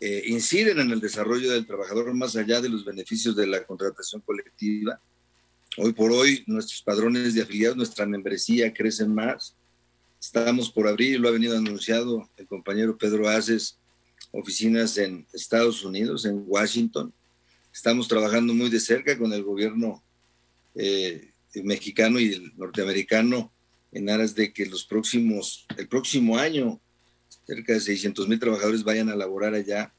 eh, inciden en el desarrollo del trabajador más allá de los beneficios de la contratación colectiva. Hoy por hoy nuestros padrones de afiliados, nuestra membresía crecen más. Estamos por abrir, lo ha venido anunciado el compañero Pedro Aces, oficinas en Estados Unidos, en Washington, Estamos trabajando muy de cerca con el gobierno eh, mexicano y el norteamericano en aras de que los próximos, el próximo año, cerca de 600 mil trabajadores vayan a laborar allá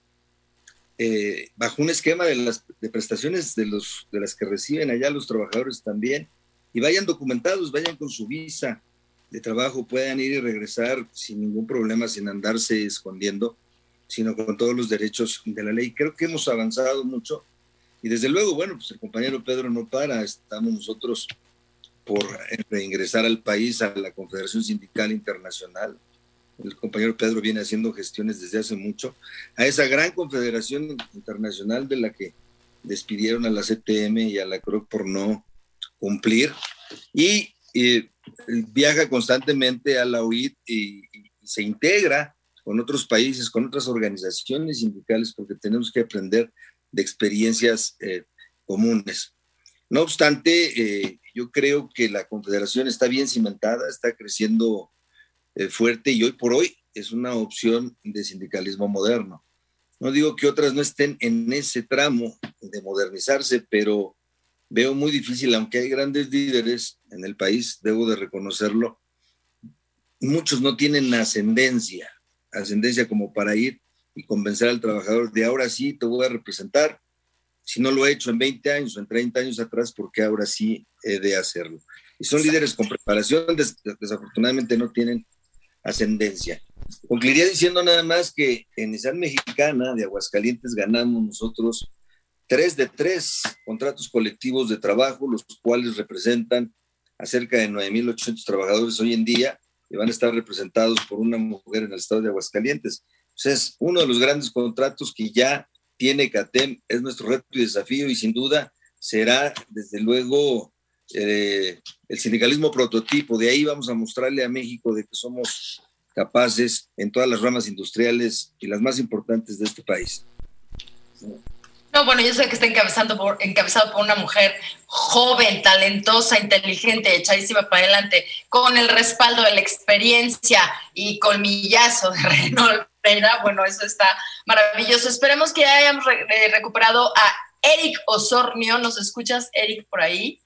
eh, bajo un esquema de las de prestaciones de, los, de las que reciben allá los trabajadores también y vayan documentados, vayan con su visa de trabajo puedan ir y regresar sin ningún problema, sin andarse escondiendo, sino con todos los derechos de la ley. Creo que hemos avanzado mucho y desde luego, bueno, pues el compañero Pedro no para, estamos nosotros por reingresar al país, a la Confederación Sindical Internacional. El compañero Pedro viene haciendo gestiones desde hace mucho, a esa gran confederación internacional de la que despidieron a la CTM y a la CROC por no cumplir. Y viaja constantemente a la OIT y, se integra con otros países, con otras organizaciones sindicales, porque tenemos que aprender de experiencias eh, comunes. No obstante, eh, yo creo que la Confederación está bien cimentada, está creciendo eh, fuerte y hoy por hoy es una opción de sindicalismo moderno. No digo que otras no estén en ese tramo de modernizarse, pero veo muy difícil, aunque hay grandes líderes en el país, debo de reconocerlo, muchos no tienen ascendencia, ascendencia como para ir y convencer al trabajador de ahora sí te voy a representar, si no lo he hecho en 20 años o en 30 años atrás, porque ahora sí he de hacerlo. Y son líderes con preparación, desafortunadamente no tienen ascendencia. Concluiría diciendo nada más que en Nissan Mexicana de Aguascalientes ganamos nosotros tres de tres contratos colectivos de trabajo, los cuales representan a cerca de 9.800 trabajadores hoy en día y van a estar representados por una mujer en el estado de Aguascalientes. es uno de los grandes contratos que ya tiene CATEM, es nuestro reto y desafío y sin duda será desde luego eh, el sindicalismo prototipo. De ahí vamos a mostrarle a México de que somos capaces en todas las ramas industriales y las más importantes de este país. No, bueno, yo sé que está encabezando por, encabezado por una mujer joven, talentosa, inteligente, echadísima para adelante, con el respaldo de la experiencia y colmillazo de *laughs* Renault Bueno, eso está maravilloso. Esperemos que hayamos eh, recuperado a Eric Osornio. ¿Nos escuchas, Eric, por ahí?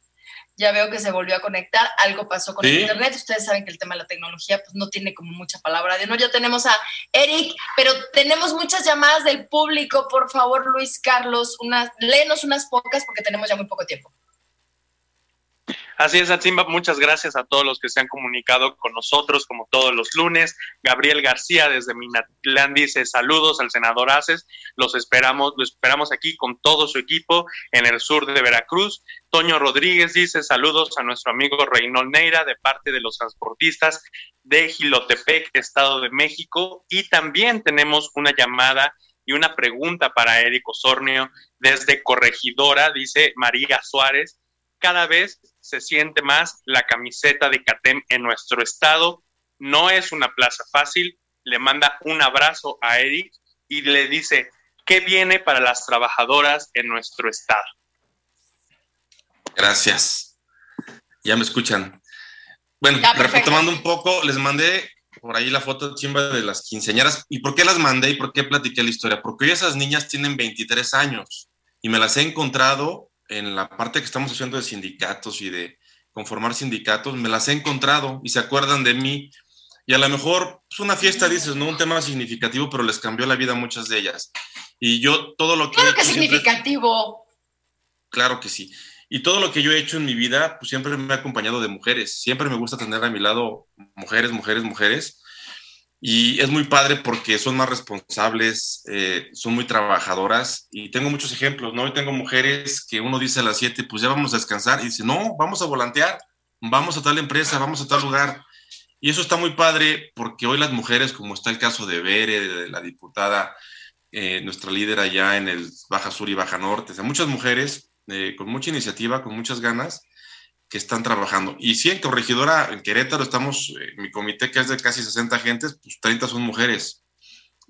Ya veo que se volvió a conectar, algo pasó con el internet, ustedes saben que el tema de la tecnología pues no tiene como mucha palabra de no, ya tenemos a Eric, pero tenemos muchas llamadas del público, por favor Luis Carlos, unas, léenos unas pocas porque tenemos ya muy poco tiempo. Así es, Atzimba, muchas gracias a todos los que se han comunicado con nosotros, como todos los lunes. Gabriel García desde Minatlán dice saludos al senador Aces, los esperamos, lo esperamos aquí con todo su equipo en el sur de Veracruz. Toño Rodríguez dice saludos a nuestro amigo Reynold Neira de parte de los transportistas de Gilotepec, Estado de México. Y también tenemos una llamada y una pregunta para Eric Osornio desde Corregidora, dice María Suárez cada vez se siente más la camiseta de CATEM en nuestro estado. No es una plaza fácil. Le manda un abrazo a Eric y le dice, ¿qué viene para las trabajadoras en nuestro estado? Gracias. Ya me escuchan. Bueno, retomando un poco, les mandé por ahí la foto chimba de las quinceañeras. ¿Y por qué las mandé y por qué platiqué la historia? Porque hoy esas niñas tienen 23 años y me las he encontrado en la parte que estamos haciendo de sindicatos y de conformar sindicatos, me las he encontrado y se acuerdan de mí. Y a lo mejor es pues, una fiesta, dices, no un tema significativo, pero les cambió la vida a muchas de ellas. Y yo todo lo que... Claro que es significativo. Claro que sí. Y todo lo que yo he hecho en mi vida, pues siempre me ha acompañado de mujeres. Siempre me gusta tener a mi lado mujeres, mujeres, mujeres. Y es muy padre porque son más responsables, eh, son muy trabajadoras y tengo muchos ejemplos, ¿no? Hoy tengo mujeres que uno dice a las 7, pues ya vamos a descansar y dice, no, vamos a volantear, vamos a tal empresa, vamos a tal lugar. Y eso está muy padre porque hoy las mujeres, como está el caso de Bere, de la diputada, eh, nuestra líder allá en el Baja Sur y Baja Norte, o sea, muchas mujeres eh, con mucha iniciativa, con muchas ganas, que están trabajando. Y sí, en Corregidora, en Querétaro, estamos, eh, mi comité que es de casi 60 gentes, pues 30 son mujeres.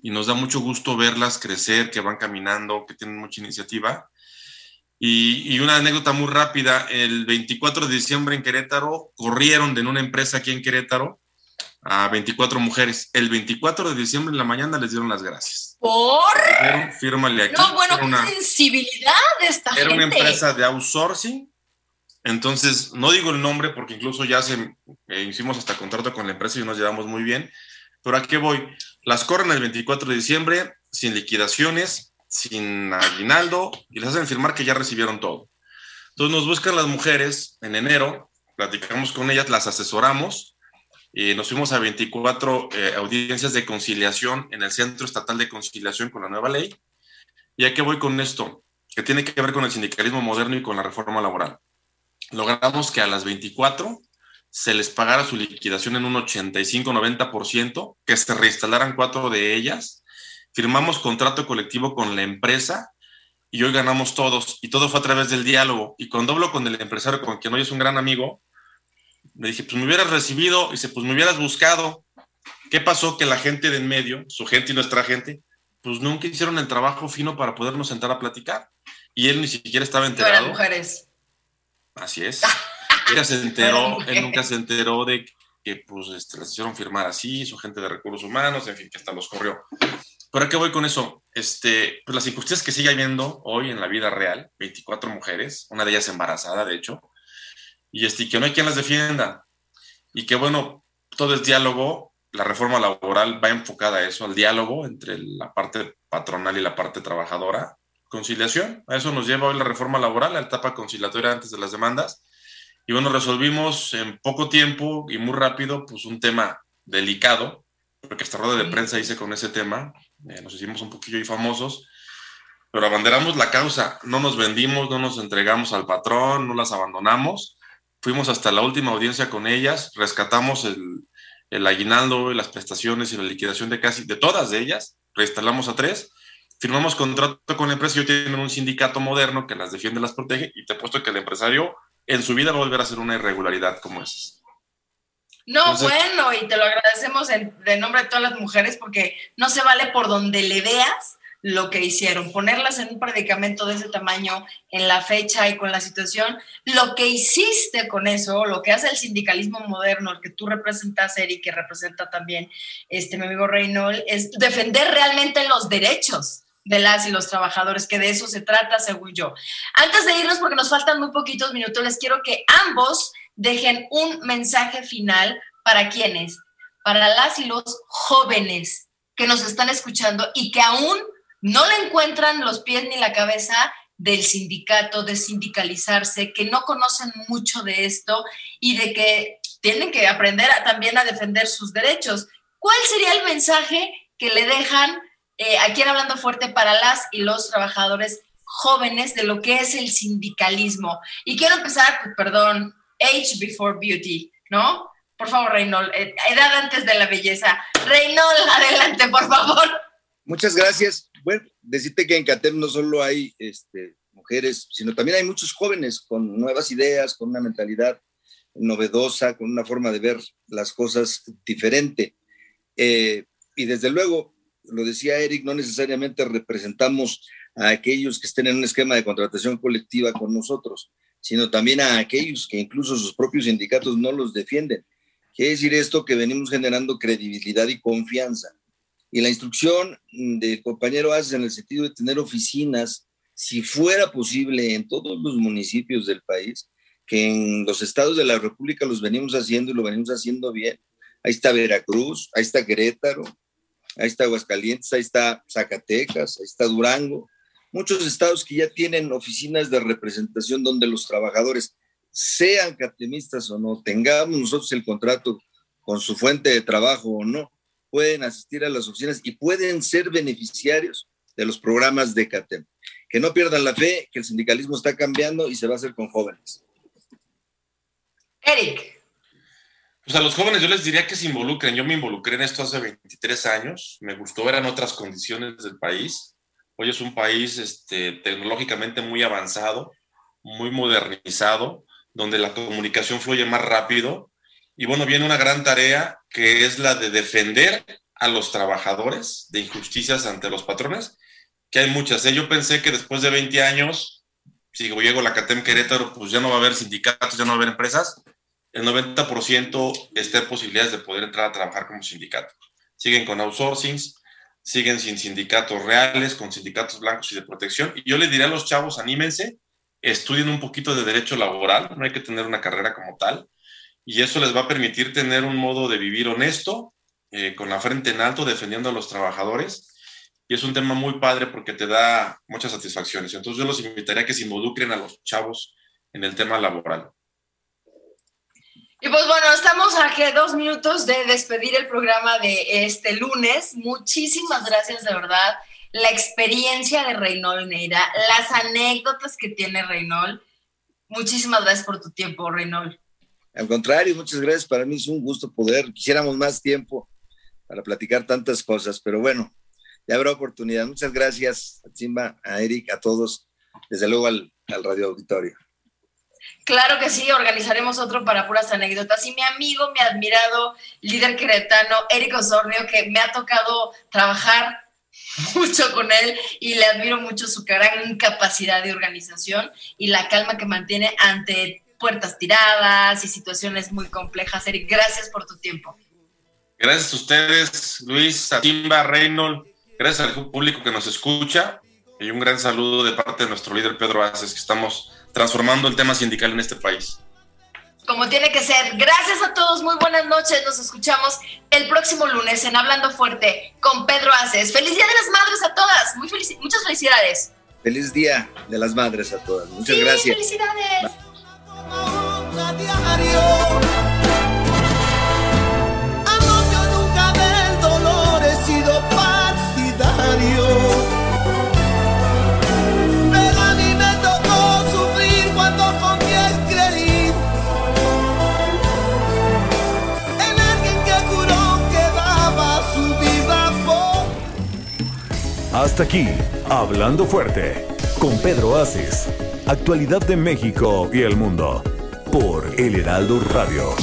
Y nos da mucho gusto verlas crecer, que van caminando, que tienen mucha iniciativa. Y, y, una anécdota muy rápida, el 24 de diciembre en Querétaro, corrieron de una empresa aquí en Querétaro a 24 mujeres. El 24 de diciembre en la mañana les dieron las gracias. ¿Por? fírmale aquí. No, bueno, qué sensibilidad de esta era una empresa de outsourcing entonces, no digo el nombre porque incluso ya se, eh, hicimos hasta contrato con la empresa y nos llevamos muy bien, pero ¿a qué voy? Las corren el 24 de diciembre sin liquidaciones, sin aguinaldo y les hacen firmar que ya recibieron todo. Entonces nos buscan las mujeres en enero, platicamos con ellas, las asesoramos eh, nos fuimos a 24 eh, audiencias de conciliación en el Centro Estatal de Conciliación con la nueva ley. ¿Y a qué voy con esto? Que tiene que ver con el sindicalismo moderno y con la reforma laboral. Logramos que a las 24 se les pagara su liquidación en un 85-90%, que se reinstalaran cuatro de ellas. Firmamos contrato colectivo con la empresa y hoy ganamos todos. Y todo fue a través del diálogo. Y cuando hablo con el empresario, con quien hoy es un gran amigo, le dije, pues me hubieras recibido, y dice, pues me hubieras buscado. ¿Qué pasó? Que la gente de en medio, su gente y nuestra gente, pues nunca hicieron el trabajo fino para podernos sentar a platicar. Y él ni siquiera estaba enterado. mujeres. Así es. Ella se enteró, él nunca *laughs* se enteró de que pues este, les hicieron firmar así, su gente de recursos humanos, en fin, que hasta los corrió. ¿Pero a qué voy con eso? Este, pues las injusticias que sigue habiendo hoy en la vida real, 24 mujeres, una de ellas embarazada, de hecho, y este, que no hay quien las defienda. Y que bueno, todo el diálogo, la reforma laboral va enfocada a eso, al diálogo entre la parte patronal y la parte trabajadora. Conciliación, a eso nos lleva hoy la reforma laboral, la etapa conciliatoria antes de las demandas. Y bueno, resolvimos en poco tiempo y muy rápido, pues un tema delicado, porque esta rueda de prensa hice con ese tema, eh, nos hicimos un poquillo y famosos, pero abanderamos la causa, no nos vendimos, no nos entregamos al patrón, no las abandonamos, fuimos hasta la última audiencia con ellas, rescatamos el, el aguinaldo, las prestaciones y la liquidación de casi de todas de ellas, reinstalamos a tres, firmamos contrato con la empresa y tienen un sindicato moderno que las defiende, las protege y te he puesto que el empresario en su vida va a volver a hacer una irregularidad como esa. No, bueno, y te lo agradecemos en, de nombre de todas las mujeres porque no se vale por donde le veas lo que hicieron, ponerlas en un predicamento de ese tamaño en la fecha y con la situación, lo que hiciste con eso, lo que hace el sindicalismo moderno, el que tú representas, Eric, que representa también este, mi amigo Reynold, es defender realmente los derechos de las y los trabajadores, que de eso se trata, según yo. Antes de irnos, porque nos faltan muy poquitos minutos, les quiero que ambos dejen un mensaje final para quienes, para las y los jóvenes que nos están escuchando y que aún no le encuentran los pies ni la cabeza del sindicato, de sindicalizarse, que no conocen mucho de esto y de que tienen que aprender también a defender sus derechos. ¿Cuál sería el mensaje que le dejan eh, aquí en Hablando Fuerte para las y los trabajadores jóvenes de lo que es el sindicalismo? Y quiero empezar, pues, perdón, age before beauty, ¿no? Por favor, Reynold, eh, edad antes de la belleza. Reynold, *laughs* adelante, por favor. Muchas gracias bueno, decirte que en CATEM no solo hay este, mujeres, sino también hay muchos jóvenes con nuevas ideas, con una mentalidad novedosa, con una forma de ver las cosas diferente. Eh, y desde luego, lo decía Eric, no necesariamente representamos a aquellos que estén en un esquema de contratación colectiva con nosotros, sino también a aquellos que incluso sus propios sindicatos no los defienden. Quiere decir esto que venimos generando credibilidad y confianza y la instrucción del compañero Aces en el sentido de tener oficinas, si fuera posible, en todos los municipios del país, que en los estados de la República los venimos haciendo y lo venimos haciendo bien. Ahí está Veracruz, ahí está Querétaro, ahí está Aguascalientes, ahí está Zacatecas, ahí está Durango. Muchos estados que ya tienen oficinas de representación donde los trabajadores, sean catemistas o no, tengamos nosotros el contrato con su fuente de trabajo o no, pueden asistir a las oficinas y pueden ser beneficiarios de los programas de CATEM. Que no pierdan la fe, que el sindicalismo está cambiando y se va a hacer con jóvenes. Eric. Pues a los jóvenes yo les diría que se involucren. Yo me involucré en esto hace 23 años. Me gustó ver en otras condiciones del país. Hoy es un país este, tecnológicamente muy avanzado, muy modernizado, donde la comunicación fluye más rápido y bueno, viene una gran tarea que es la de defender a los trabajadores de injusticias ante los patrones, que hay muchas. ¿eh? Yo pensé que después de 20 años, si llego a la CATEM Querétaro, pues ya no va a haber sindicatos, ya no va a haber empresas. El 90% está en posibilidades de poder entrar a trabajar como sindicato. Siguen con outsourcings, siguen sin sindicatos reales, con sindicatos blancos y de protección. Y yo le diré a los chavos, anímense, estudien un poquito de derecho laboral, no hay que tener una carrera como tal y eso les va a permitir tener un modo de vivir honesto, eh, con la frente en alto, defendiendo a los trabajadores. Y es un tema muy padre porque te da muchas satisfacciones. Entonces yo los invitaría a que se involucren a los chavos en el tema laboral. Y pues bueno, estamos a que dos minutos de despedir el programa de este lunes. Muchísimas gracias de verdad. La experiencia de Reynold Neira, las anécdotas que tiene Reynold. Muchísimas gracias por tu tiempo, Reynold. Al contrario, muchas gracias. Para mí es un gusto poder, quisiéramos más tiempo para platicar tantas cosas, pero bueno, ya habrá oportunidad. Muchas gracias a Chimba, a Eric, a todos, desde luego al, al radio auditorio. Claro que sí, organizaremos otro para puras anécdotas. Y mi amigo, mi admirado líder queretano, Eric Osornio, que me ha tocado trabajar *laughs* mucho con él y le admiro mucho su gran capacidad de organización y la calma que mantiene ante puertas tiradas y situaciones muy complejas. Eric, gracias por tu tiempo. Gracias a ustedes, Luis, a Timba, Reynolds, gracias al público que nos escucha y un gran saludo de parte de nuestro líder Pedro Aces, que estamos transformando el tema sindical en este país. Como tiene que ser. Gracias a todos, muy buenas noches. Nos escuchamos el próximo lunes en Hablando Fuerte con Pedro Aces. Feliz Día de las Madres a todas. Muy felici muchas felicidades. Feliz Día de las Madres a todas. Muchas sí, gracias. Felicidades. Anoche Hasta aquí, Hablando Fuerte, con Pedro. Actualidad de México y el mundo, por El Heraldo Radio.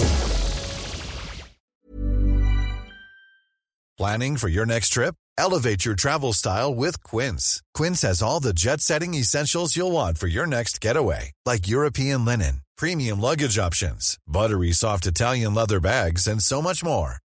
Planning for your next trip? Elevate your travel style with Quince. Quince has all the jet setting essentials you'll want for your next getaway, like European linen, premium luggage options, buttery soft Italian leather bags, and so much more.